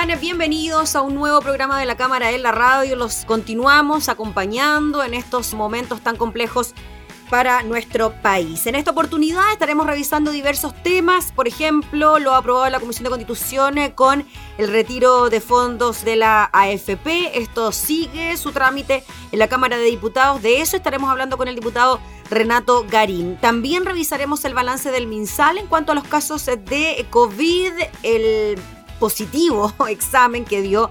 Bienvenidos a un nuevo programa de la Cámara en la Radio. Los continuamos acompañando en estos momentos tan complejos para nuestro país. En esta oportunidad estaremos revisando diversos temas, por ejemplo, lo ha aprobado la Comisión de Constitución con el retiro de fondos de la AFP. Esto sigue su trámite en la Cámara de Diputados. De eso estaremos hablando con el diputado Renato Garín. También revisaremos el balance del MinSal en cuanto a los casos de COVID, el positivo examen que dio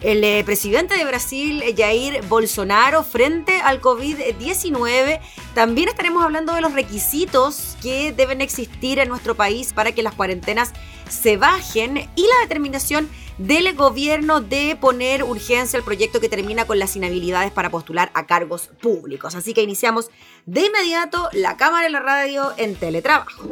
el eh, presidente de Brasil, Jair Bolsonaro, frente al COVID-19. También estaremos hablando de los requisitos que deben existir en nuestro país para que las cuarentenas se bajen y la determinación del gobierno de poner urgencia al proyecto que termina con las inhabilidades para postular a cargos públicos. Así que iniciamos de inmediato la cámara y la radio en teletrabajo.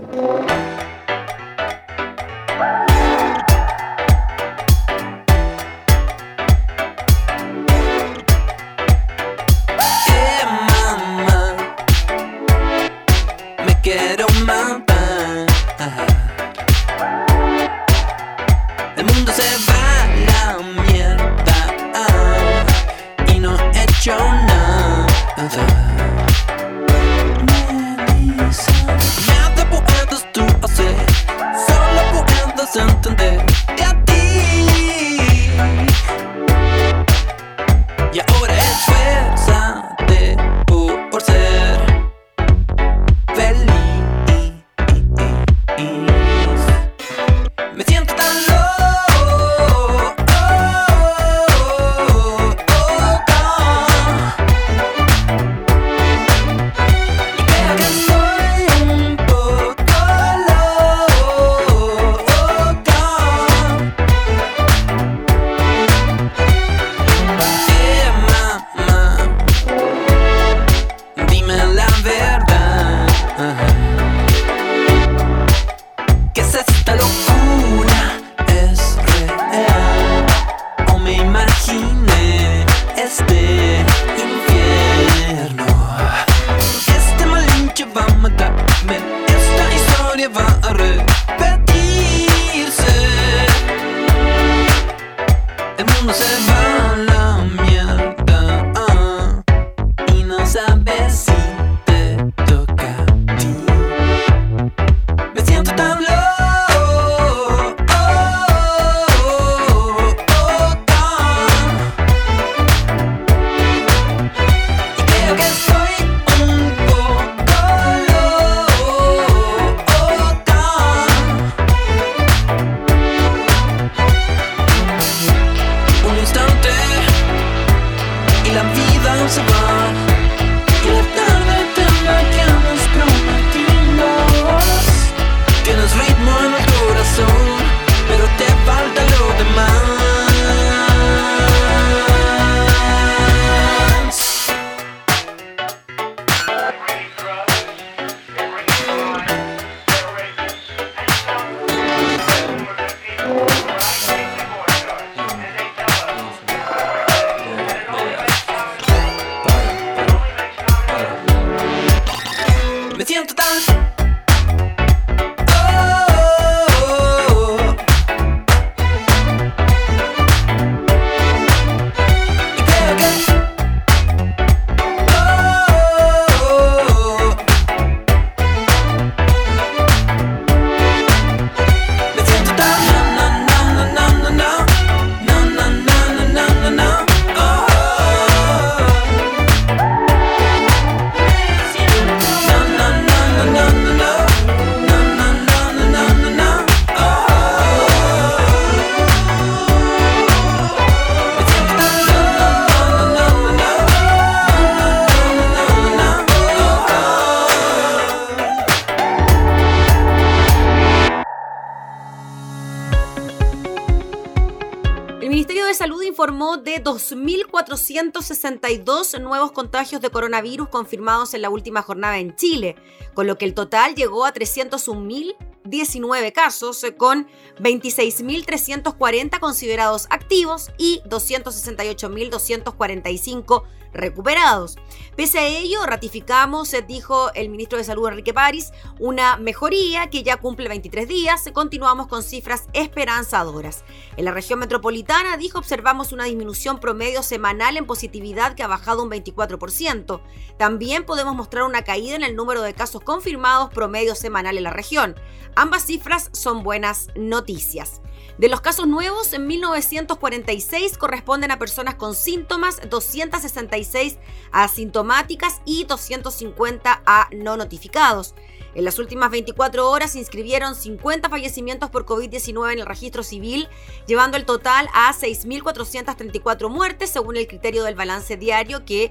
2.462 nuevos contagios de coronavirus confirmados en la última jornada en Chile, con lo que el total llegó a 301.019 casos, con 26.340 considerados activos y 268.245 recuperados. Pese a ello, ratificamos, eh, dijo el ministro de Salud Enrique París, una mejoría que ya cumple 23 días. Continuamos con cifras esperanzadoras. En la región metropolitana, dijo, observamos una disminución promedio semanal en positividad que ha bajado un 24%. También podemos mostrar una caída en el número de casos confirmados promedio semanal en la región. Ambas cifras son buenas noticias. De los casos nuevos, en 1946 corresponden a personas con síntomas, 266 asintomáticas y 250 a no notificados. En las últimas 24 horas se inscribieron 50 fallecimientos por COVID-19 en el registro civil, llevando el total a 6.434 muertes, según el criterio del balance diario que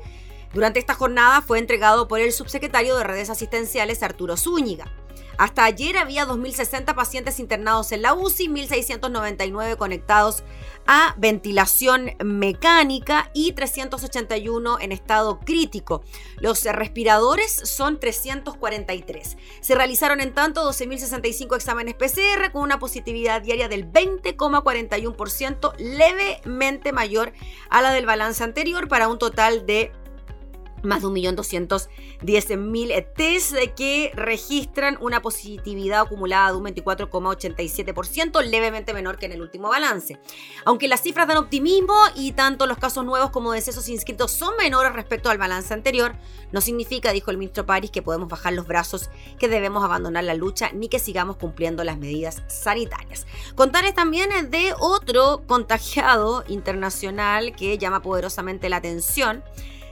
durante esta jornada fue entregado por el subsecretario de redes asistenciales Arturo Zúñiga. Hasta ayer había 2.060 pacientes internados en la UCI, 1.699 conectados a ventilación mecánica y 381 en estado crítico. Los respiradores son 343. Se realizaron en tanto 12.065 exámenes PCR con una positividad diaria del 20,41%, levemente mayor a la del balance anterior para un total de más de 1.210.000 test que registran una positividad acumulada de un 24,87%, levemente menor que en el último balance. Aunque las cifras dan optimismo y tanto los casos nuevos como decesos inscritos son menores respecto al balance anterior, no significa, dijo el ministro París, que podemos bajar los brazos, que debemos abandonar la lucha ni que sigamos cumpliendo las medidas sanitarias. Contarles también de otro contagiado internacional que llama poderosamente la atención.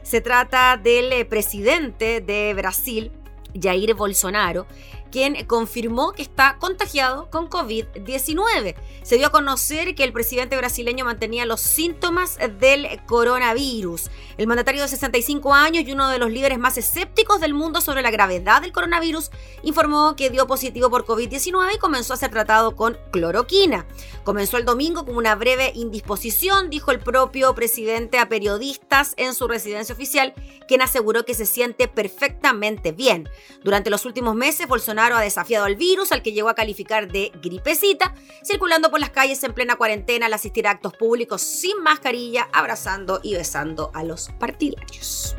Se trata del eh, presidente de Brasil, Jair Bolsonaro, quien confirmó que está contagiado con COVID-19. Se dio a conocer que el presidente brasileño mantenía los síntomas del coronavirus. El mandatario de 65 años y uno de los líderes más escépticos del mundo sobre la gravedad del coronavirus informó que dio positivo por COVID-19 y comenzó a ser tratado con cloroquina. Comenzó el domingo con una breve indisposición, dijo el propio presidente a periodistas en su residencia oficial, quien aseguró que se siente perfectamente bien. Durante los últimos meses, Bolsonaro ha desafiado al virus, al que llegó a calificar de gripecita, circulando por las calles en plena cuarentena al asistir a actos públicos sin mascarilla, abrazando y besando a los partidarios.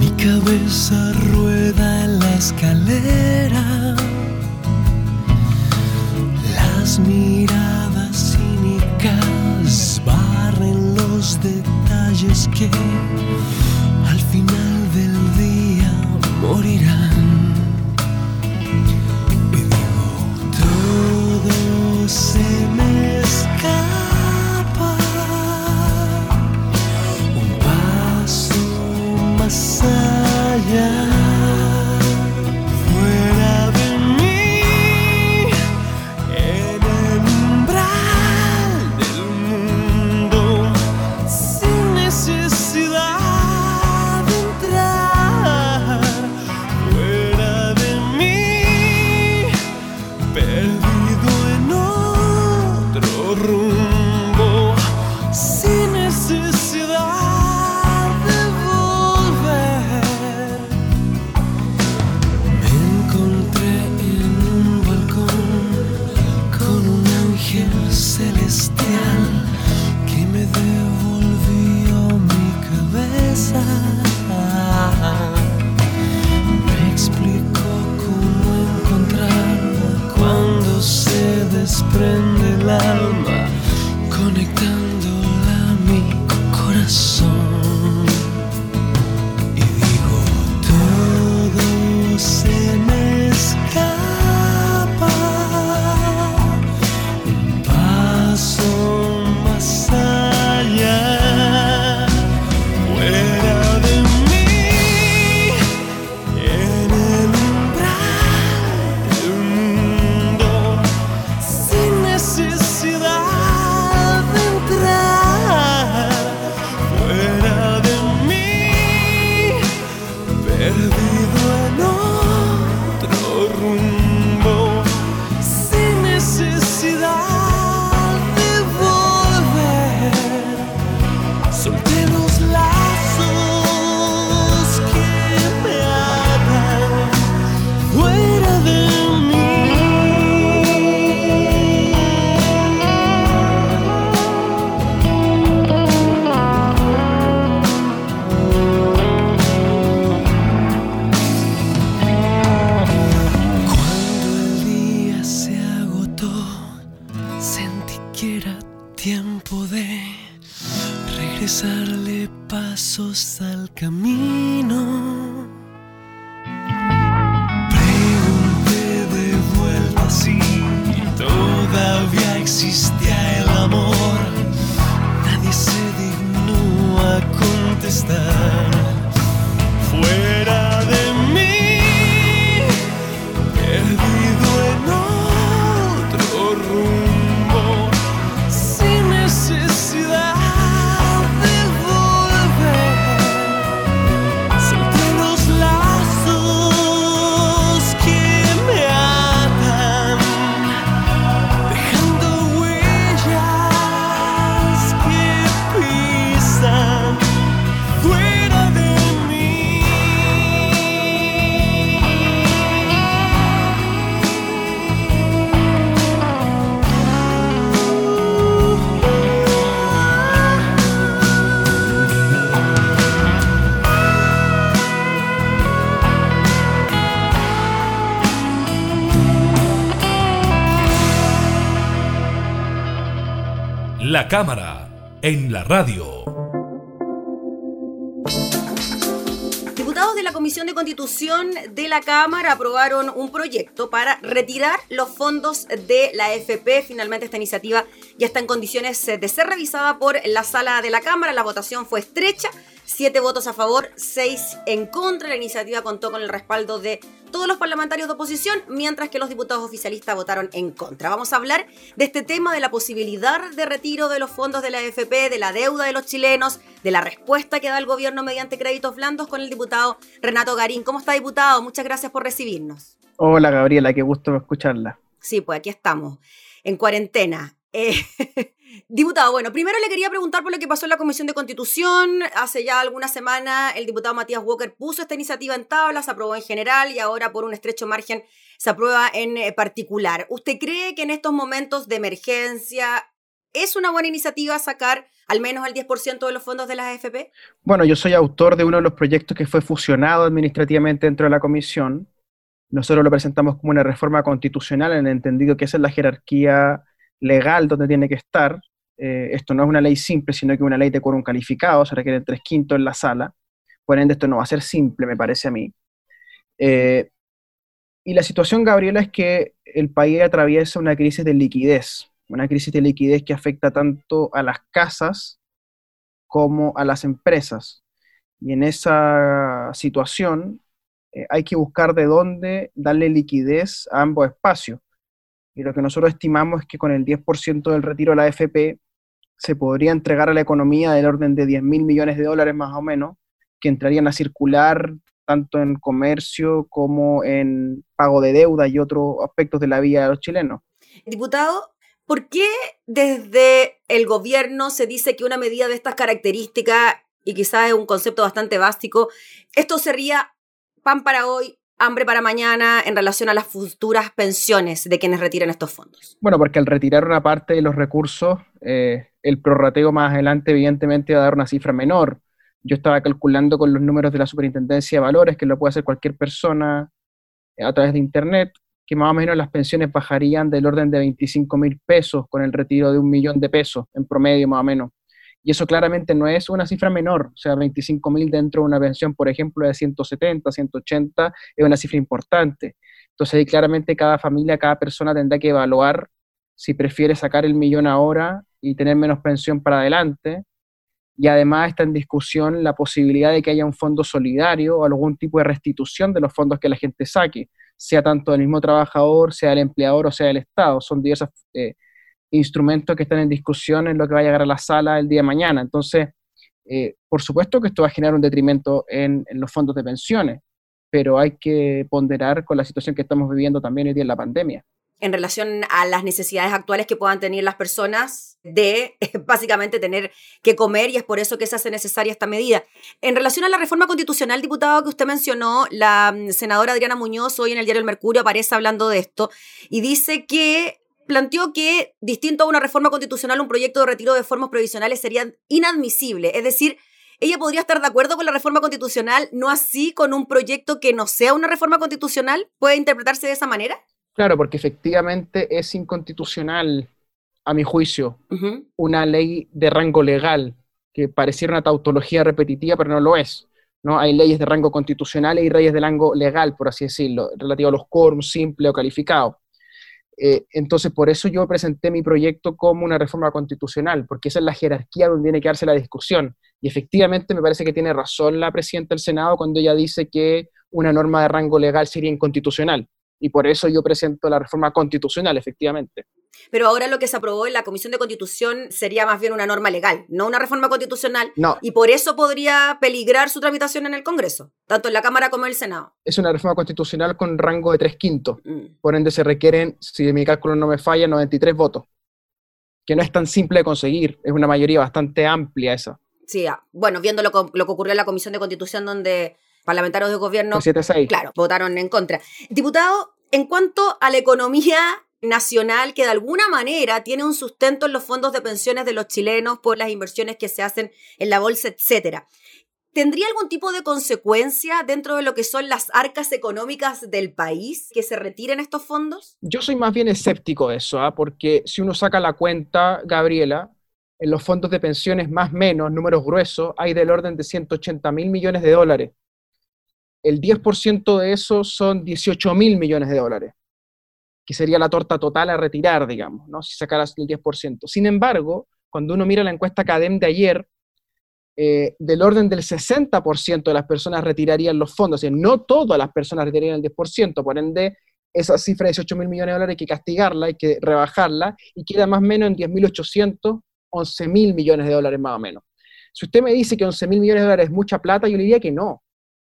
Mi cabeza rueda en la escalera. La cámara en la radio. Diputados de la Comisión de Constitución de la Cámara aprobaron un proyecto para retirar los fondos de la AFP. Finalmente esta iniciativa ya está en condiciones de ser revisada por la sala de la Cámara. La votación fue estrecha, siete votos a favor, seis en contra. La iniciativa contó con el respaldo de todos los parlamentarios de oposición, mientras que los diputados oficialistas votaron en contra. Vamos a hablar de este tema, de la posibilidad de retiro de los fondos de la AFP, de la deuda de los chilenos, de la respuesta que da el gobierno mediante créditos blandos con el diputado Renato Garín. ¿Cómo está, diputado? Muchas gracias por recibirnos. Hola Gabriela, qué gusto escucharla. Sí, pues aquí estamos, en cuarentena. Eh, diputado, bueno, primero le quería preguntar por lo que pasó en la Comisión de Constitución. Hace ya alguna semana el diputado Matías Walker puso esta iniciativa en tabla, se aprobó en general y ahora por un estrecho margen se aprueba en eh, particular. ¿Usted cree que en estos momentos de emergencia es una buena iniciativa sacar al menos el 10% de los fondos de las AFP? Bueno, yo soy autor de uno de los proyectos que fue fusionado administrativamente dentro de la comisión. Nosotros lo presentamos como una reforma constitucional en el entendido que esa es la jerarquía legal donde tiene que estar. Eh, esto no es una ley simple, sino que una ley de quórum calificado, se requiere tres quintos en la sala. Por ende, esto no va a ser simple, me parece a mí. Eh, y la situación, Gabriela, es que el país atraviesa una crisis de liquidez, una crisis de liquidez que afecta tanto a las casas como a las empresas. Y en esa situación eh, hay que buscar de dónde darle liquidez a ambos espacios. Y lo que nosotros estimamos es que con el 10% del retiro de la AFP se podría entregar a la economía del orden de 10 mil millones de dólares más o menos, que entrarían a circular tanto en comercio como en pago de deuda y otros aspectos de la vida de los chilenos. Diputado, ¿por qué desde el gobierno se dice que una medida de estas características, y quizás es un concepto bastante básico, esto sería pan para hoy, hambre para mañana en relación a las futuras pensiones de quienes retiren estos fondos? Bueno, porque al retirar una parte de los recursos, eh, el prorrateo más adelante evidentemente va a dar una cifra menor. Yo estaba calculando con los números de la Superintendencia de Valores, que lo puede hacer cualquier persona a través de Internet, que más o menos las pensiones bajarían del orden de 25 mil pesos con el retiro de un millón de pesos en promedio más o menos. Y eso claramente no es una cifra menor, o sea, 25 mil dentro de una pensión, por ejemplo, de 170, 180, es una cifra importante. Entonces claramente cada familia, cada persona tendrá que evaluar si prefiere sacar el millón ahora y tener menos pensión para adelante. Y además está en discusión la posibilidad de que haya un fondo solidario o algún tipo de restitución de los fondos que la gente saque, sea tanto del mismo trabajador, sea el empleador o sea el Estado. Son diversos eh, instrumentos que están en discusión en lo que va a llegar a la sala el día de mañana. Entonces, eh, por supuesto que esto va a generar un detrimento en, en, los fondos de pensiones, pero hay que ponderar con la situación que estamos viviendo también hoy día en la pandemia en relación a las necesidades actuales que puedan tener las personas de básicamente tener que comer y es por eso que se hace necesaria esta medida. En relación a la reforma constitucional, diputado, que usted mencionó, la mm, senadora Adriana Muñoz hoy en el diario El Mercurio aparece hablando de esto y dice que planteó que, distinto a una reforma constitucional, un proyecto de retiro de formas provisionales sería inadmisible. Es decir, ella podría estar de acuerdo con la reforma constitucional, no así con un proyecto que no sea una reforma constitucional. ¿Puede interpretarse de esa manera? Claro, porque efectivamente es inconstitucional, a mi juicio, una ley de rango legal, que pareciera una tautología repetitiva, pero no lo es. ¿no? Hay leyes de rango constitucional y leyes de rango legal, por así decirlo, relativo a los quórums simple o calificado. Eh, entonces, por eso yo presenté mi proyecto como una reforma constitucional, porque esa es la jerarquía donde tiene que darse la discusión. Y efectivamente me parece que tiene razón la presidenta del Senado cuando ella dice que una norma de rango legal sería inconstitucional y por eso yo presento la reforma constitucional, efectivamente. Pero ahora lo que se aprobó en la Comisión de Constitución sería más bien una norma legal, no una reforma constitucional. No. Y por eso podría peligrar su tramitación en el Congreso, tanto en la Cámara como en el Senado. Es una reforma constitucional con rango de tres quintos. Mm. Por ende, se requieren, si mi cálculo no me falla, 93 votos. Que no es tan simple de conseguir, es una mayoría bastante amplia esa. Sí, ah, bueno, viendo lo, lo que ocurrió en la Comisión de Constitución, donde parlamentarios de gobierno, claro, votaron en contra. Diputado, en cuanto a la economía nacional que de alguna manera tiene un sustento en los fondos de pensiones de los chilenos por las inversiones que se hacen en la bolsa, etcétera. ¿Tendría algún tipo de consecuencia dentro de lo que son las arcas económicas del país que se retiren estos fondos? Yo soy más bien escéptico de eso, ¿ah? porque si uno saca la cuenta, Gabriela, en los fondos de pensiones más menos, números gruesos, hay del orden de 180 mil millones de dólares el 10% de eso son 18 mil millones de dólares, que sería la torta total a retirar, digamos, ¿no? si sacaras el 10%. Sin embargo, cuando uno mira la encuesta CADEM de ayer, eh, del orden del 60% de las personas retirarían los fondos, decir, no todas las personas retirarían el 10%, por ende, esa cifra de 18 mil millones de dólares hay que castigarla, hay que rebajarla, y queda más o menos en 10.800, 11 mil millones de dólares más o menos. Si usted me dice que 11 mil millones de dólares es mucha plata, yo le diría que no,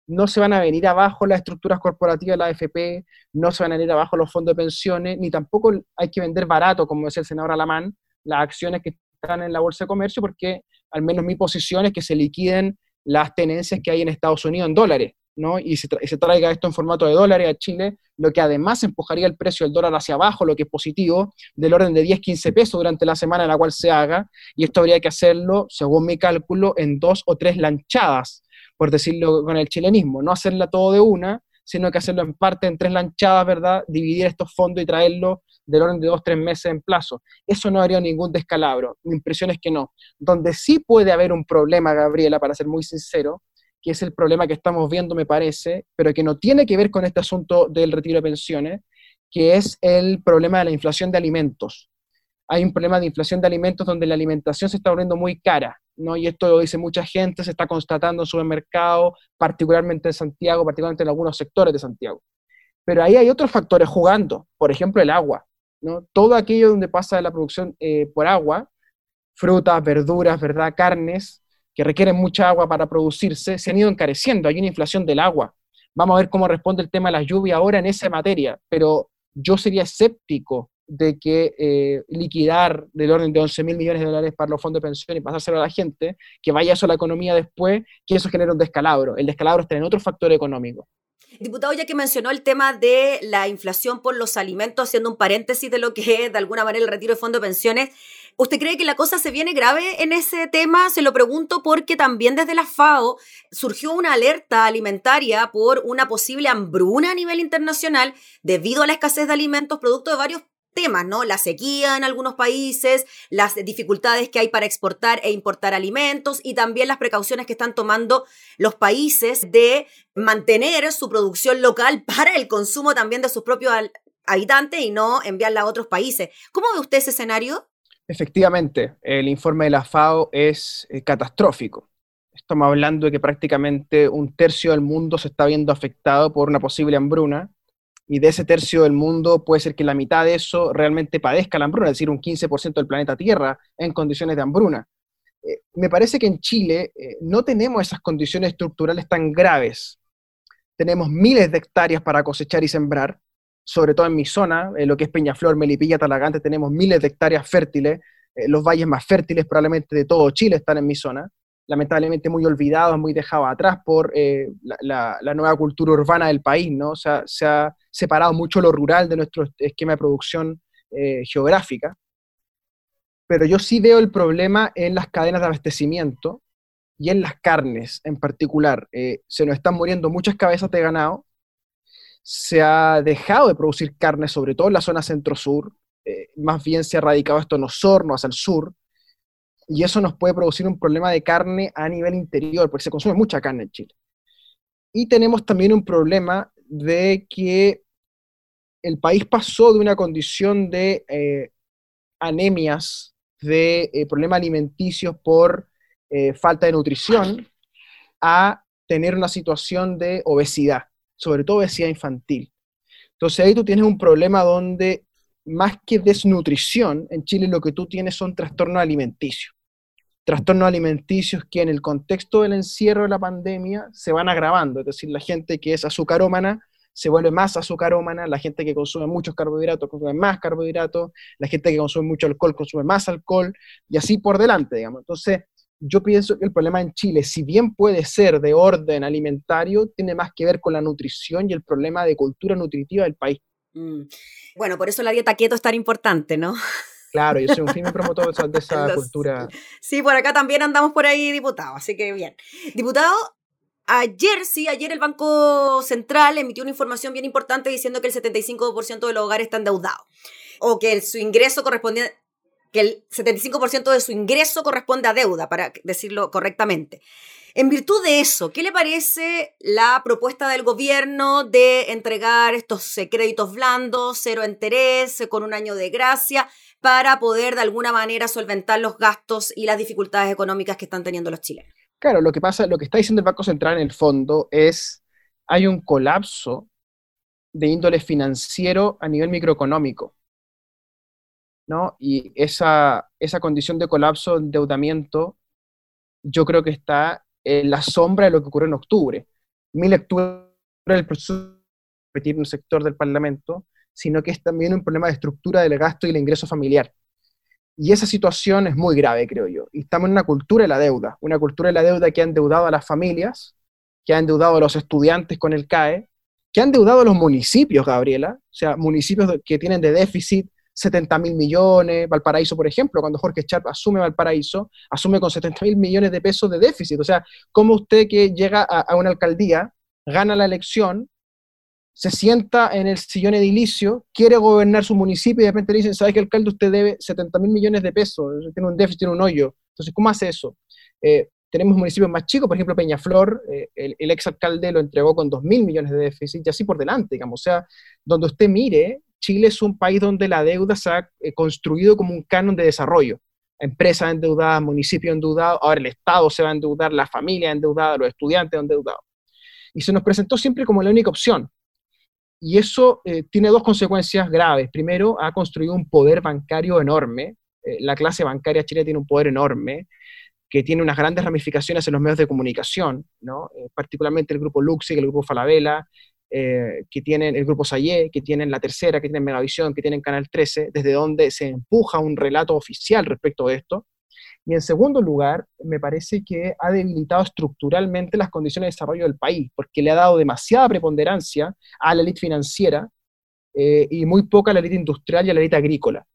no se van a venir abajo las estructuras corporativas de la AFP, no se van a venir abajo los fondos de pensiones, ni tampoco hay que vender barato, como decía el senador Alamán, las acciones que están en la Bolsa de Comercio, porque al menos mi posición es que se liquiden las tenencias que hay en Estados Unidos en dólares, ¿no? Y se, se traiga esto en formato de dólares a Chile, lo que además empujaría el precio del dólar hacia abajo, lo que es positivo, del orden de 10, 15 pesos durante la semana en la cual se haga, y esto habría que hacerlo, según mi cálculo, en dos o tres lanchadas por decirlo con el chilenismo, no hacerla todo de una, sino que hacerlo en parte, en tres lanchadas, ¿verdad? Dividir estos fondos y traerlo del orden de dos, tres meses en plazo. Eso no haría ningún descalabro. Mi impresión es que no. Donde sí puede haber un problema, Gabriela, para ser muy sincero, que es el problema que estamos viendo, me parece, pero que no tiene que ver con este asunto del retiro de pensiones, que es el problema de la inflación de alimentos. Hay un problema de inflación de alimentos donde la alimentación se está volviendo muy cara. ¿No? y esto lo dice mucha gente, se está constatando en el mercado, particularmente en Santiago, particularmente en algunos sectores de Santiago. Pero ahí hay otros factores jugando, por ejemplo el agua. ¿no? Todo aquello donde pasa la producción eh, por agua, frutas, verduras, ¿verdad? carnes, que requieren mucha agua para producirse, se han ido encareciendo, hay una inflación del agua. Vamos a ver cómo responde el tema de la lluvia ahora en esa materia, pero yo sería escéptico de que eh, liquidar del orden de 11 mil millones de dólares para los fondos de pensión y pasárselo a la gente, que vaya eso a la economía después, que eso genera un descalabro. El descalabro está en otro factor económico. Diputado, ya que mencionó el tema de la inflación por los alimentos, haciendo un paréntesis de lo que es de alguna manera el retiro de fondos de pensiones, ¿Usted cree que la cosa se viene grave en ese tema? Se lo pregunto porque también desde la FAO surgió una alerta alimentaria por una posible hambruna a nivel internacional debido a la escasez de alimentos producto de varios temas, ¿no? La sequía en algunos países, las dificultades que hay para exportar e importar alimentos y también las precauciones que están tomando los países de mantener su producción local para el consumo también de sus propios habitantes y no enviarla a otros países. ¿Cómo ve usted ese escenario? Efectivamente, el informe de la FAO es eh, catastrófico. Estamos hablando de que prácticamente un tercio del mundo se está viendo afectado por una posible hambruna, y de ese tercio del mundo puede ser que la mitad de eso realmente padezca la hambruna, es decir, un 15% del planeta Tierra en condiciones de hambruna. Eh, me parece que en Chile eh, no tenemos esas condiciones estructurales tan graves. Tenemos miles de hectáreas para cosechar y sembrar, sobre todo en mi zona, lo que es Peñaflor, Melipilla, Talagante, tenemos miles de hectáreas fértiles, eh, los valles más fértiles probablemente de todo Chile están en mi zona, lamentablemente muy olvidados, muy dejados atrás por eh, la, nueva cultura urbana del país, ¿no? O sea, se ha separado mucho lo rural de nuestro esquema de producción eh, geográfica. Pero yo sí veo el problema en las cadenas de abastecimiento y en las carnes en particular. se nos están muriendo muchas cabezas de ganado, se ha dejado de producir carne, sobre todo en la zona centro-sur, eh, más bien se ha radicado esto en Osorno, hacia el sur, y eso nos puede producir un problema de carne a nivel interior, porque se consume mucha carne en Chile. Y tenemos también un problema de que el país pasó de una condición de eh, anemias, de eh, problemas alimenticios por falta de nutrición, a tener una situación de obesidad sobre todo obesidad infantil. Entonces ahí tú tienes un problema donde más que desnutrición, en Chile lo que tú tienes son trastornos alimenticios. Trastornos alimenticios que en el contexto del encierro de la pandemia se van agravando, es decir, la gente que es azucarómana se vuelve más azucarómana, la gente que consume muchos carbohidratos consume más carbohidratos, la gente que consume mucho alcohol consume más alcohol, y así por delante, digamos. Entonces, yo pienso que el problema en Chile, si bien puede ser de orden alimentario, tiene más que ver con la nutrición y el problema de cultura nutritiva del país. Mm. Bueno, por eso la dieta keto es tan importante, ¿no? Claro, yo soy un firme promotor de esa cultura. Sí, por acá también andamos por ahí, diputado, así que bien. Diputado, ayer, sí, ayer el Banco Central emitió una información bien importante diciendo que el 75% de los hogares están endeudados o que su ingreso correspondiente que el 75% de su ingreso corresponde a deuda, para decirlo correctamente. En virtud de eso, ¿qué le parece la propuesta del gobierno de entregar estos eh, créditos blandos, cero interés, con un año de gracia, para poder de alguna manera solventar los gastos y las dificultades económicas que están teniendo los chilenos? Claro, lo que pasa, lo que está diciendo el Banco Central en el fondo es hay un colapso de índole financiero a nivel microeconómico. Y esa, esa condición de colapso, endeudamiento, yo creo que está en la sombra de lo que ocurrió en octubre. Mi lectura del proceso repetir un sector del Parlamento, sino que es también un problema de estructura del gasto y el ingreso familiar. Y esa situación es muy grave, creo yo. Y estamos en una cultura de la deuda, una cultura de la deuda que ha endeudado a las familias, que ha endeudado a los estudiantes con el CAE, que ha endeudado a los municipios, Gabriela, o sea, municipios que tienen de déficit 70 mil millones, Valparaíso, por ejemplo, cuando Jorge Sharp asume Valparaíso, asume con 70 mil millones de pesos de déficit. O sea, como usted que llega a, una alcaldía, gana la elección, se sienta en el sillón edilicio, quiere gobernar su municipio y de repente le dicen, ¿sabe qué alcalde usted debe 70 mil millones de pesos? Tiene un déficit, tiene un hoyo. Entonces, ¿cómo hace eso? Eh, tenemos municipios más chicos, por ejemplo, Peñaflor, eh, el, el ex alcalde lo entregó con 2 mil millones de déficit y así por delante, digamos. O sea, donde usted mire, Chile es un país donde la deuda se ha eh, construido como un canon de desarrollo. Empresas endeudadas, municipios endeudados, ahora el Estado se va a endeudar, la familia endeudada, los estudiantes endeudados. Y se nos presentó siempre como la única opción. Y eso eh, tiene dos consecuencias graves. Primero, ha construido un poder bancario enorme. Eh, la clase bancaria chilena tiene un poder enorme que tiene unas grandes ramificaciones en los medios de comunicación, ¿no? particularmente el grupo Luxi, el grupo Falabella, eh, que tienen el grupo Sayé, que tienen La Tercera, que tienen Megavisión, que tienen Canal 13, desde donde se empuja un relato oficial respecto a esto. Y en segundo lugar, me parece que ha debilitado estructuralmente las condiciones de desarrollo del país, porque le ha dado demasiada preponderancia a la élite financiera eh, y muy poca a la élite industrial y a la élite agrícola.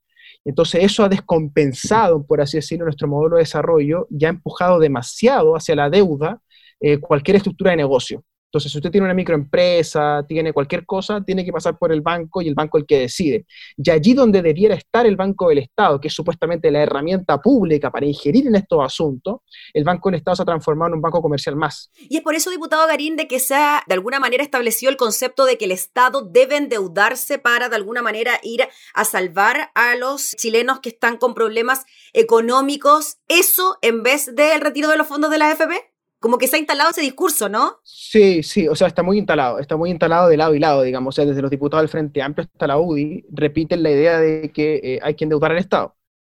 Entonces eso ha descompensado, por así decirlo, nuestro modelo de desarrollo y ha empujado demasiado hacia la deuda eh, cualquier estructura de negocio. Entonces, si usted tiene una microempresa, tiene cualquier cosa, tiene que pasar por el banco y el banco el que decide. Y allí donde debiera estar el Banco del Estado, que es supuestamente la herramienta pública para ingerir en estos asuntos, el Banco del Estado se ha transformado en un banco comercial más. Y es por eso, diputado Garín, de que se ha de alguna manera establecido el concepto de que el Estado debe endeudarse para de alguna manera ir a salvar a los chilenos que están con problemas económicos. Eso en vez del retiro de los fondos de la AFP. Como que se instalado ese discurso, ¿no? Sí, sí, o sea, está muy instalado, está muy instalado de lado y lado, digamos, o sea, desde los diputados del Frente Amplio hasta la UDI, repiten la idea de que eh, hay que endeudar al Estado.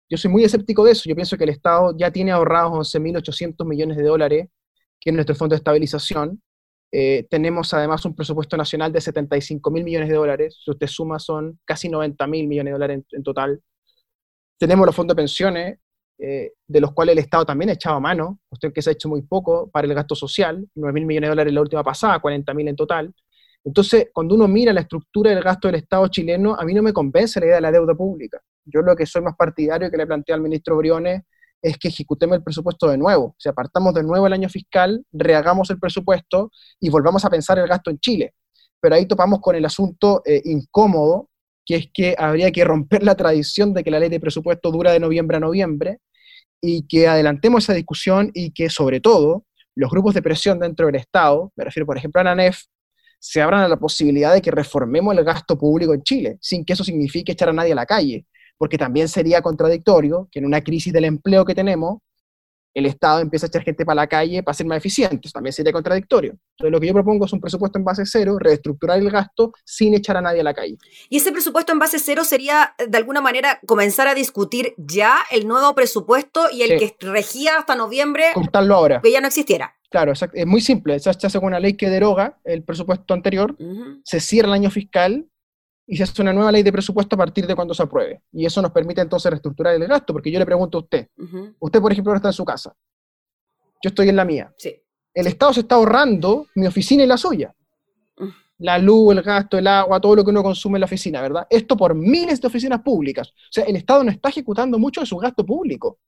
Yo soy muy escéptico de eso, yo pienso que el Estado ya tiene ahorrados 11.800 millones de dólares, que es nuestro fondo de estabilización, eh, tenemos además un presupuesto nacional de 75 mil millones de dólares. Si usted suma, son casi 90 mil millones de dólares en, total. Tenemos los fondos de pensiones, eh, de los cuales el Estado también ha echado mano, usted que se ha hecho muy poco para el gasto social, 9 mil millones de dólares la última pasada, 40 mil en total. Entonces, cuando uno mira la estructura del gasto del Estado chileno, a mí no me convence la idea de la deuda pública. Yo lo que soy más partidario que le planteé al ministro Briones es que ejecutemos el presupuesto de nuevo. O sea, partamos de nuevo el año fiscal, rehagamos el presupuesto y volvamos a pensar el gasto en Chile. Pero ahí topamos con el asunto eh, incómodo, que es que habría que romper la tradición de que la ley de presupuesto dura de noviembre a noviembre y que adelantemos esa discusión y que sobre todo los grupos de presión dentro del Estado, me refiero por ejemplo a la NEF, se abran a la posibilidad de que reformemos el gasto público en Chile, sin que eso signifique echar a nadie a la calle, porque también sería contradictorio que en una crisis del empleo que tenemos, el Estado empieza a echar gente para la calle para ser más eficientes. También sería contradictorio. Entonces, lo que yo propongo es un presupuesto en base cero, reestructurar el gasto sin echar a nadie a la calle. Y ese presupuesto en base cero sería, de alguna manera, comenzar a discutir ya el nuevo presupuesto y el que regía hasta noviembre. Cortarlo ahora. Que ya no existiera. Claro, es muy simple. Se hace una ley que deroga el presupuesto anterior, se cierra el año fiscal y se hace una nueva ley de presupuesto a partir de cuando se apruebe. Y eso nos permite entonces reestructurar el gasto, porque yo le pregunto a usted, usted por ejemplo ahora está en su casa, yo estoy en la mía. Sí. El Estado se está ahorrando mi oficina y la suya. La luz, el gasto, el agua, todo lo que uno consume en la oficina, ¿verdad? Esto por miles de oficinas públicas. O sea, el Estado no está ejecutando mucho de su gasto público.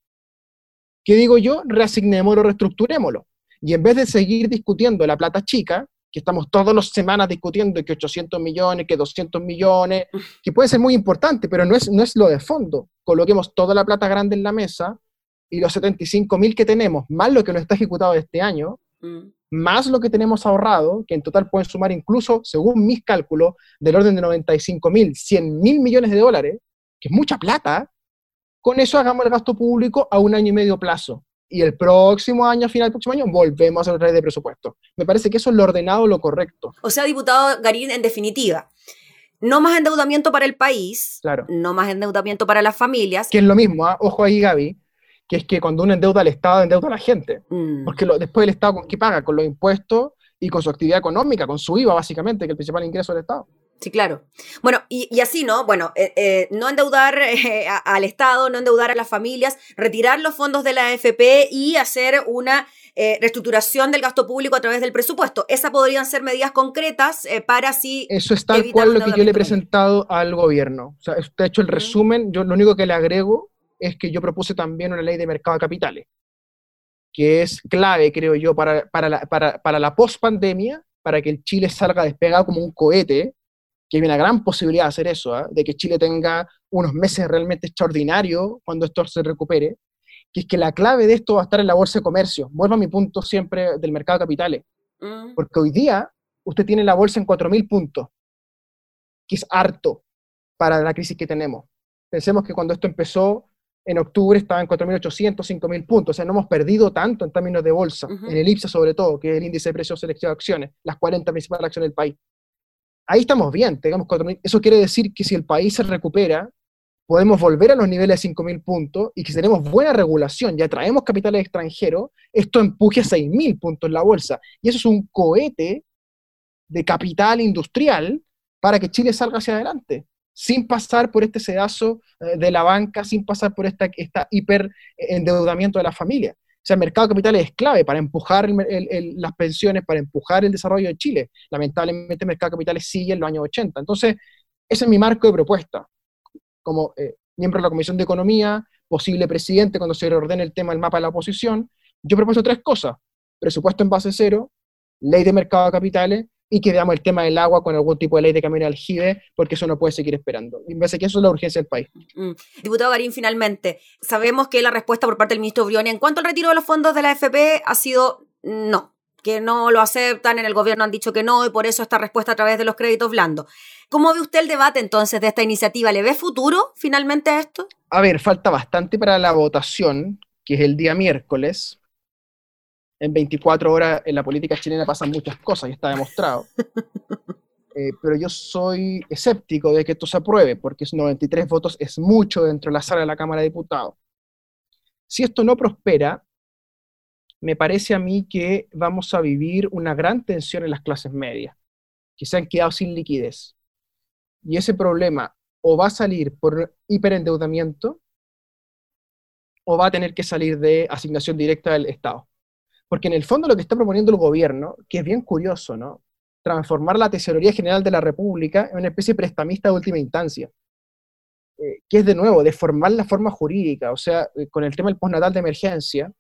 ¿Qué digo yo? Reasignémoslo, reestructurémoslo. Y en vez de seguir discutiendo la plata chica, que estamos todas las semanas discutiendo que 800 millones, que 200 millones, que puede ser muy importante, pero no es, no es lo de fondo. Coloquemos toda la plata grande en la mesa y los 75 mil que tenemos, más lo que no está ejecutado este año, mm. más lo que tenemos ahorrado, que en total pueden sumar incluso, según mis cálculos, del orden de 95 mil, 100 mil millones de dólares, que es mucha plata, con eso hagamos el gasto público a un año y medio plazo y el próximo año, final del próximo año, volvemos a otra de presupuesto. Me parece que eso es lo ordenado, lo correcto. O sea, diputado Garín, en definitiva, no más endeudamiento para el país, claro. no más endeudamiento para las familias. Que es lo mismo, ¿ah? ojo ahí, Gaby, que es que cuando uno endeuda al Estado, endeuda a la gente. Mm. Porque después el Estado, ¿qué paga? Con los impuestos y con su actividad económica, con su IVA, básicamente, que es el principal ingreso del Estado. Sí, claro. Bueno, y, así, ¿no? Bueno, eh, eh, no endeudar eh, al Estado, no endeudar a las familias, retirar los fondos de la AFP y hacer una reestructuración del gasto público a través del presupuesto. Esas podrían ser medidas concretas para así. Eso es tal cual lo que yo le he presentado al gobierno. O sea, usted ha hecho el resumen. Yo lo único que le agrego es que yo propuse también una ley de mercado de capitales, que es clave, creo yo, para, para la, para, para la post-pandemia, para que el Chile salga despegado como un cohete que hay una gran posibilidad de hacer eso, ¿ah? de que Chile tenga unos meses realmente extraordinarios cuando esto se recupere, que es que la clave de esto va a estar en la bolsa de comercio. Vuelvo a mi punto siempre del mercado de capitales. Mm. Porque hoy día usted tiene la bolsa en 4.000 puntos, que es harto para la crisis que tenemos. Pensemos que cuando esto empezó, en octubre estaba en 4.800, 5.000 puntos. O sea, no hemos perdido tanto en términos de bolsa, en el IPSA sobre todo, que es el índice de precios selección de acciones, las 40 principales acciones del país ahí estamos bien, tengamos 4.000. Eso quiere decir que si el país se recupera, podemos volver a los niveles de 5.000 puntos y que si tenemos buena regulación y atraemos capitales extranjeros, esto empuje a 6.000 puntos en la bolsa. Y eso es un cohete de capital industrial para que Chile salga hacia adelante, sin pasar por este sedazo eh, de la banca, sin pasar por esta, esta hiperendeudamiento de la familia. Sea, el mercado de capitales es clave para empujar las pensiones, para empujar el desarrollo de Chile. Lamentablemente el mercado de capitales sigue en los años 80. Entonces, ese es mi marco de propuesta. Como eh, miembro de la Comisión de Economía, posible presidente cuando se reordene el tema del mapa de la oposición, yo propongo tres cosas, presupuesto en base cero, ley de mercado de capitales y que veamos el tema del agua con algún tipo de ley de camino al aljibe, porque eso no puede seguir esperando. Y me parece que eso es la urgencia del país. Mm. Diputado Garín, finalmente, sabemos que la respuesta por parte del ministro Briones en cuanto al retiro de los fondos de la AFP ha sido no, que no lo aceptan, en el gobierno han dicho que no, y por eso esta respuesta a través de los créditos blandos. ¿Cómo ve usted el debate entonces de esta iniciativa? ¿Le ve futuro finalmente a esto? A ver, falta bastante para la votación, que es el día miércoles en 24 horas en la política chilena pasan muchas cosas y está demostrado. Eh, pero yo soy escéptico de que esto se apruebe, porque 93 votos es mucho dentro de la sala de la Cámara de Diputados. Si esto no prospera, me parece a mí que vamos a vivir una gran tensión en las clases medias, que se han quedado sin liquidez. Y ese problema o va a salir por hiperendeudamiento o va a tener que salir de asignación directa del Estado. Porque en el fondo lo que está proponiendo el gobierno, que es bien curioso, ¿no? Transformar la Tesorería General de la República en una especie de prestamista de última instancia. Eh, que es de nuevo, deformar la forma jurídica. O sea, eh, con el tema del postnatal de emergencia,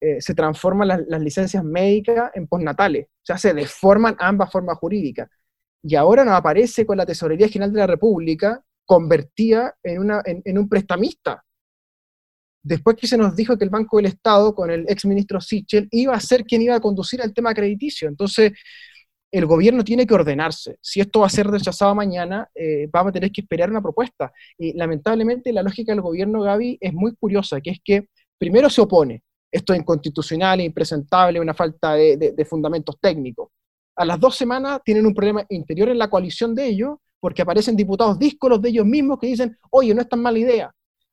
eh, se transforman las, licencias médicas en postnatales. O sea, se deforman ambas formas jurídicas. Y ahora nos aparece con la Tesorería General de la República convertida en, una, en un prestamista después que se nos dijo que el Banco del Estado, con el ex ministro Sichel, iba a ser quien iba a conducir el tema crediticio. Entonces, el gobierno tiene que ordenarse. Si esto va a ser rechazado mañana, eh, vamos a tener que esperar una propuesta. Y lamentablemente la lógica del gobierno, Gaby, es muy curiosa, que es que primero se opone. Esto es inconstitucional, impresentable, una falta de, de fundamentos técnicos. A las dos semanas tienen un problema interior en la coalición de ellos, porque aparecen diputados díscolos de ellos mismos que dicen, oye, no es tan mala idea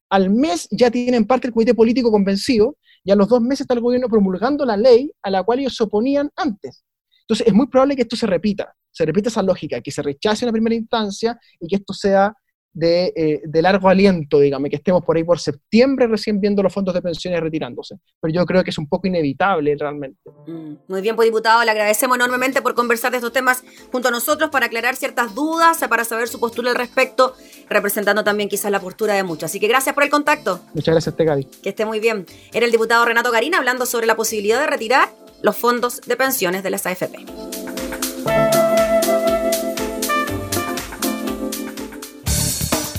al mes ya tienen parte del comité político convencido y a los dos meses está el gobierno promulgando la ley a la cual ellos se oponían antes. Entonces es muy probable que esto se repita, se repita esa lógica, que se rechace en la primera instancia y que esto sea eh, de, largo aliento, dígame, que estemos por ahí por septiembre recién viendo los fondos de pensiones retirándose. Pero yo creo que es un poco inevitable realmente. Mm, muy bien, pues diputado, le agradecemos enormemente por conversar de estos temas junto a nosotros para aclarar ciertas dudas, para saber su postura al respecto, representando también quizás la postura de muchos. Así que gracias por el contacto. Muchas gracias, Tegadi. Que esté muy bien. Era el diputado Renato Garina hablando sobre la posibilidad de retirar los fondos de pensiones de las AFP.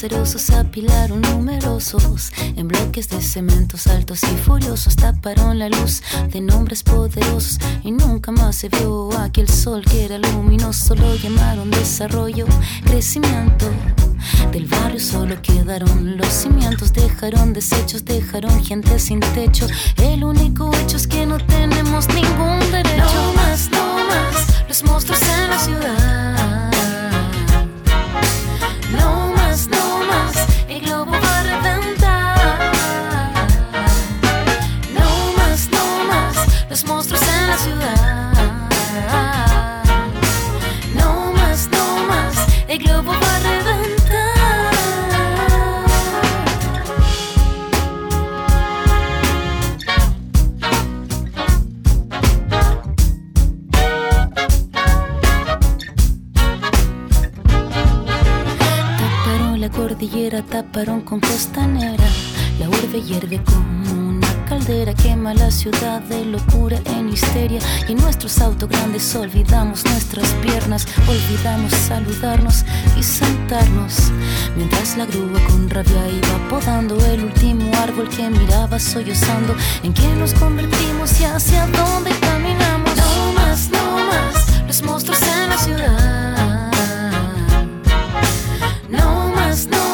Se apilaron numerosos en bloques de cementos altos y furiosos. Taparon la luz de nombres poderosos y nunca más se vio aquel sol que era luminoso. Lo llamaron desarrollo, crecimiento. Del barrio solo quedaron los cimientos, dejaron desechos, dejaron gente sin techo. El único hecho es que no tenemos ningún derecho. No más, no más, los monstruos en la ciudad. Con costanera. La urbe hierve como una caldera, quema la ciudad de locura en histeria. Y en nuestros autos grandes olvidamos nuestras piernas, olvidamos saludarnos y sentarnos. Mientras la grúa con rabia iba podando el último árbol que miraba sollozando. ¿En qué nos convertimos y hacia dónde caminamos? No más, no más, los monstruos en la ciudad. No más, no más,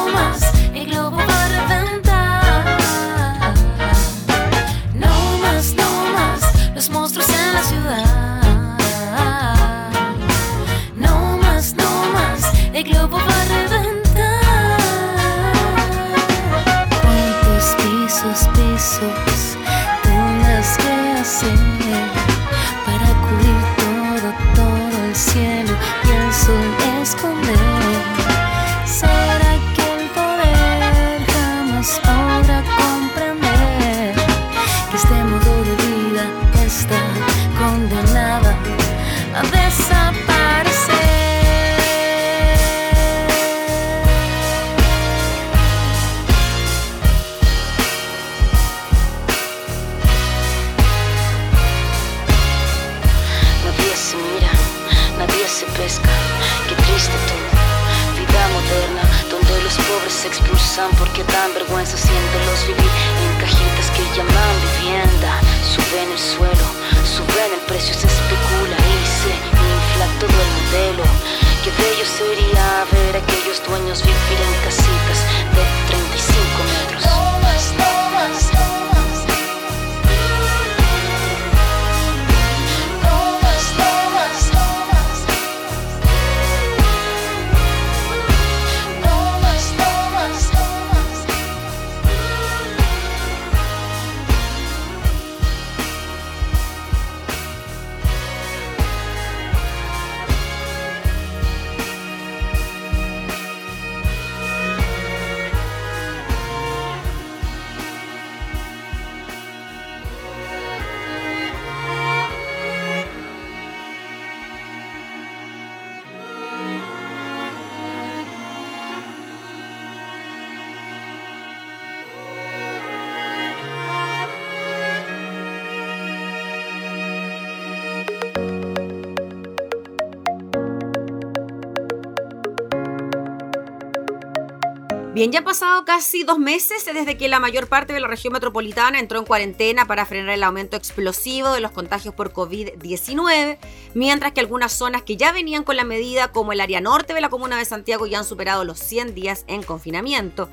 Bien, ya han pasado casi dos meses desde que la mayor parte de la región metropolitana entró en cuarentena para frenar el aumento explosivo de los contagios por COVID-19, mientras que algunas zonas que ya venían con la medida, como el área norte de la comuna de Santiago, ya han superado los 100 días en confinamiento.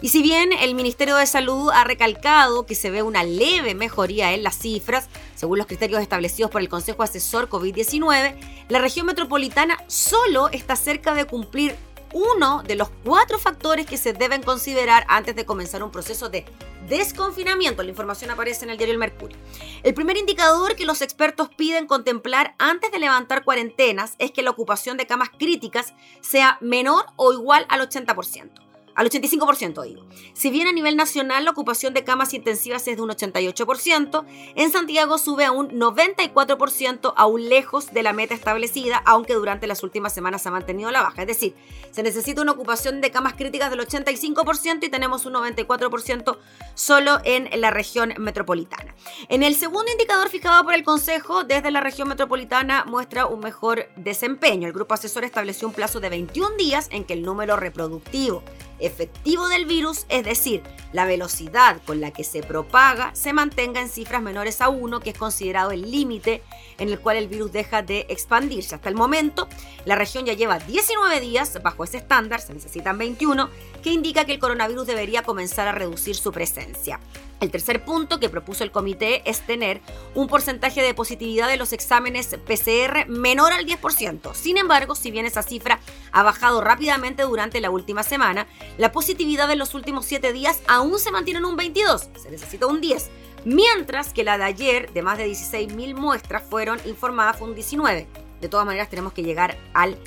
Y si bien el Ministerio de Salud ha recalcado que se ve una leve mejoría en las cifras, según los criterios establecidos por el Consejo Asesor COVID-19, la región metropolitana solo está cerca de cumplir uno de los cuatro factores que se deben considerar antes de comenzar un proceso de desconfinamiento. La información aparece en el diario El Mercurio. El primer indicador que los expertos piden contemplar antes de levantar cuarentenas es que la ocupación de camas críticas sea menor o igual al 80% al 85% digo. Si bien a nivel nacional la ocupación de camas intensivas es de un 88%, en Santiago sube a un 94%, aún lejos de la meta establecida, aunque durante las últimas semanas se ha mantenido la baja. Es decir, se necesita una ocupación de camas críticas del 85% y tenemos un 94% solo en la región metropolitana. En el segundo indicador fijado por el Consejo, desde la región metropolitana muestra un mejor desempeño. El grupo asesor estableció un plazo de 21 días en que el número reproductivo efectivo del virus, es decir, la velocidad con la que se propaga, se mantenga en cifras menores a 1, que es considerado el límite en el cual el virus deja de expandirse. Hasta el momento, la región ya lleva 19 días bajo ese estándar, se necesitan 21, que indica que el coronavirus debería comenzar a reducir su presencia. El tercer punto que propuso el comité es tener un porcentaje de positividad de los exámenes PCR menor al 10%. Sin embargo, si bien esa cifra ha bajado rápidamente durante la última semana, la positividad de los últimos 7 días aún se mantiene en un 22, se necesita un 10. Mientras que la de ayer, de más de 16.000 muestras, fueron informadas fue un 19. De todas maneras, tenemos que llegar al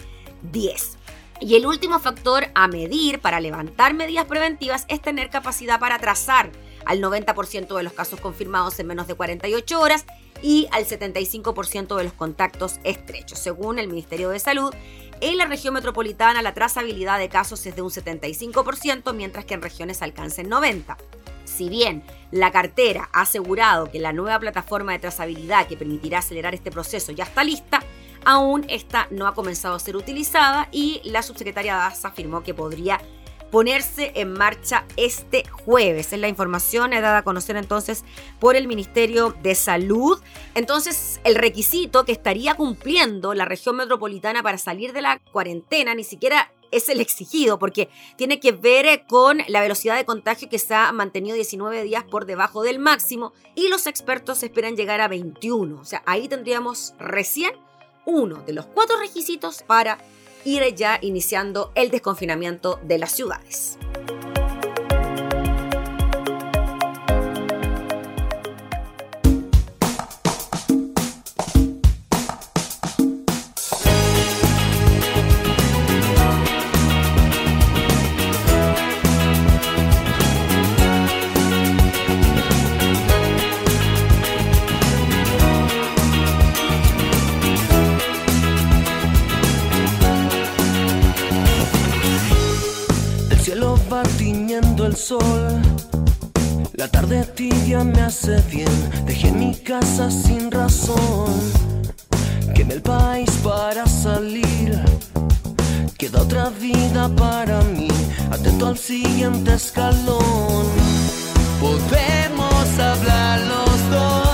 10. Y el último factor a medir para levantar medidas preventivas es tener capacidad para trazar al 90% de los casos confirmados en menos de 48 horas y al 75% de los contactos estrechos. Según el Ministerio de Salud, en la región metropolitana la trazabilidad de casos es de un 75%, mientras que en regiones alcanza el 90%. Si bien la cartera ha asegurado que la nueva plataforma de trazabilidad que permitirá acelerar este proceso ya está lista, aún esta no ha comenzado a ser utilizada y la subsecretaria Daza afirmó que podría ponerse en marcha este jueves. Es la información dada a conocer entonces por el Ministerio de Salud. Entonces, el requisito que estaría cumpliendo la región metropolitana para salir de la cuarentena ni siquiera es el exigido, porque tiene que ver con la velocidad de contagio que se ha mantenido 19 días por debajo del máximo y los expertos esperan llegar a 21. O sea, ahí tendríamos recién uno de los cuatro requisitos para ir ya iniciando el desconfinamiento de las ciudades. Sol. La tarde tibia me hace bien, dejé mi casa sin razón. Que en el país para salir Queda otra vida para mí, atento al siguiente escalón. Podemos hablar los dos,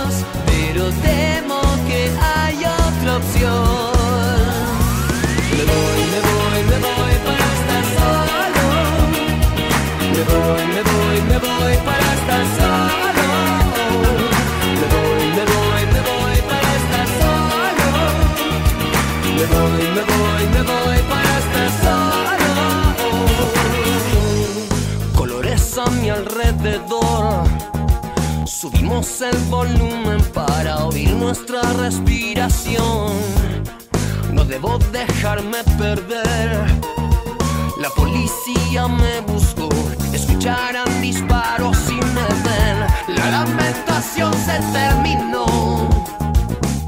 me voy para estar solo. Me voy, me voy, me voy para estar solo. Me voy, me voy, me voy para estar solo. Colores a mi alrededor. Subimos el volumen para oír nuestra respiración. No debo dejarme perder. La policía me buscó, escucharán disparos y me ven. La lamentación se terminó.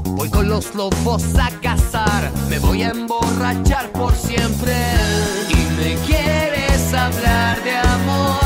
Voy con los lobos a cazar, me voy a emborrachar por siempre. Y me quieres hablar de amor,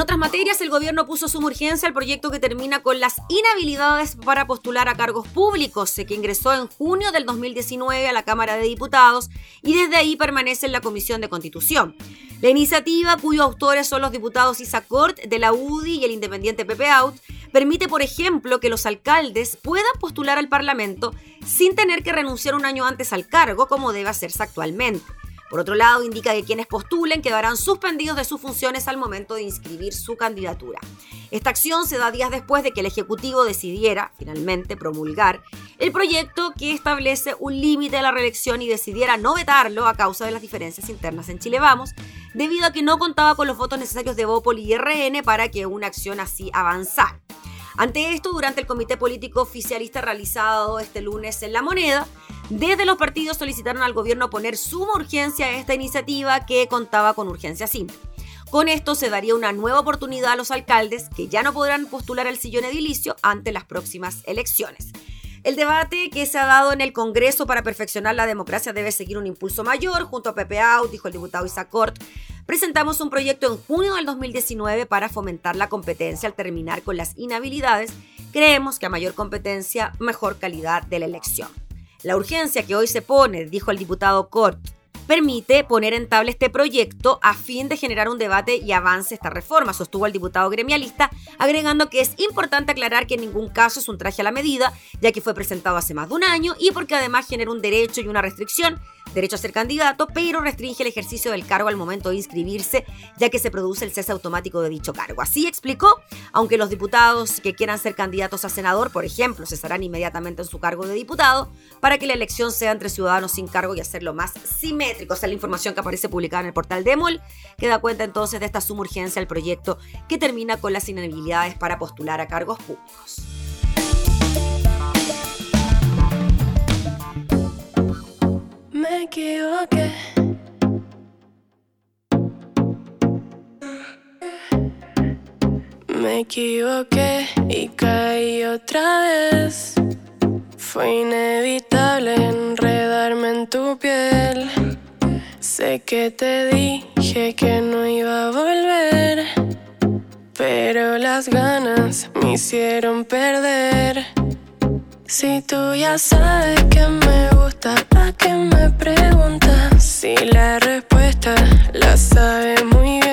otras materias, el gobierno puso suma urgencia al proyecto que termina con las inhabilidades para postular a cargos públicos, que ingresó en junio del 2019 a la Cámara de Diputados y desde ahí permanece en la Comisión de Constitución. La iniciativa, cuyos autores son los diputados Isacort de la UDI y el independiente Pepe Out, permite, por ejemplo, que los alcaldes puedan postular al Parlamento sin tener que renunciar un año antes al cargo, como debe hacerse actualmente. Por otro lado, indica que quienes postulen quedarán suspendidos de sus funciones al momento de inscribir su candidatura. Esta acción se da días después de que el Ejecutivo decidiera, finalmente, promulgar el proyecto que establece un límite a la reelección y decidiera no vetarlo a causa de las diferencias internas en Chile Vamos, debido a que no contaba con los votos necesarios de Bópoli y RN para que una acción así avanzara. Ante esto, durante el comité político oficialista realizado este lunes en La Moneda, desde los partidos solicitaron al gobierno poner suma urgencia a esta iniciativa que contaba con urgencia simple. Con esto se daría una nueva oportunidad a los alcaldes que ya no podrán postular al sillón edilicio ante las próximas elecciones. El debate que se ha dado en el Congreso para perfeccionar la democracia debe seguir un impulso mayor. Junto a Pepe Out, dijo el diputado Isacort, presentamos un proyecto en junio del 2019 para fomentar la competencia al terminar con las inhabilidades. Creemos que a mayor competencia, mejor calidad de la elección. La urgencia que hoy se pone, dijo el diputado Cort, permite poner en tabla este proyecto a fin de generar un debate y avance esta reforma, sostuvo el diputado gremialista, agregando que es importante aclarar que en ningún caso es un traje a la medida, ya que fue presentado hace más de un año y porque además genera un derecho y una restricción derecho a ser candidato, pero restringe el ejercicio del cargo al momento de inscribirse, ya que se produce el cese automático de dicho cargo. Así explicó, aunque los diputados que quieran ser candidatos a senador, por ejemplo, cesarán inmediatamente en su cargo de diputado, para que la elección sea entre ciudadanos sin cargo y hacerlo más simétrico. Esa es la información que aparece publicada en el portal Demol, que da cuenta entonces de esta suma urgencia al proyecto que termina con las inhabilidades para postular a cargos públicos. Me equivoqué. Me equivoqué y caí otra vez. Fue inevitable enredarme en tu piel. Sé que te dije que no iba a volver, pero las ganas me hicieron perder. Si tú ya sabes que me gusta, ¿para qué me preguntas? Si la respuesta la sabes muy bien.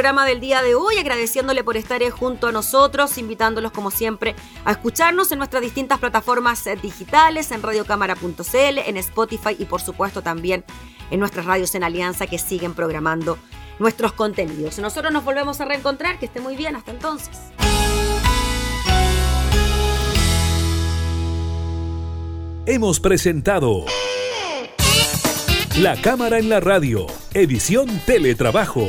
Programa del día de hoy, agradeciéndole por estar eh, junto a nosotros, invitándolos como siempre a escucharnos en nuestras distintas plataformas eh, digitales, en radiocámara.cl, en Spotify y por supuesto también en nuestras radios en Alianza que siguen programando nuestros contenidos. Nosotros nos volvemos a reencontrar, que esté muy bien, hasta entonces. Hemos presentado La Cámara en la Radio, edición Teletrabajo.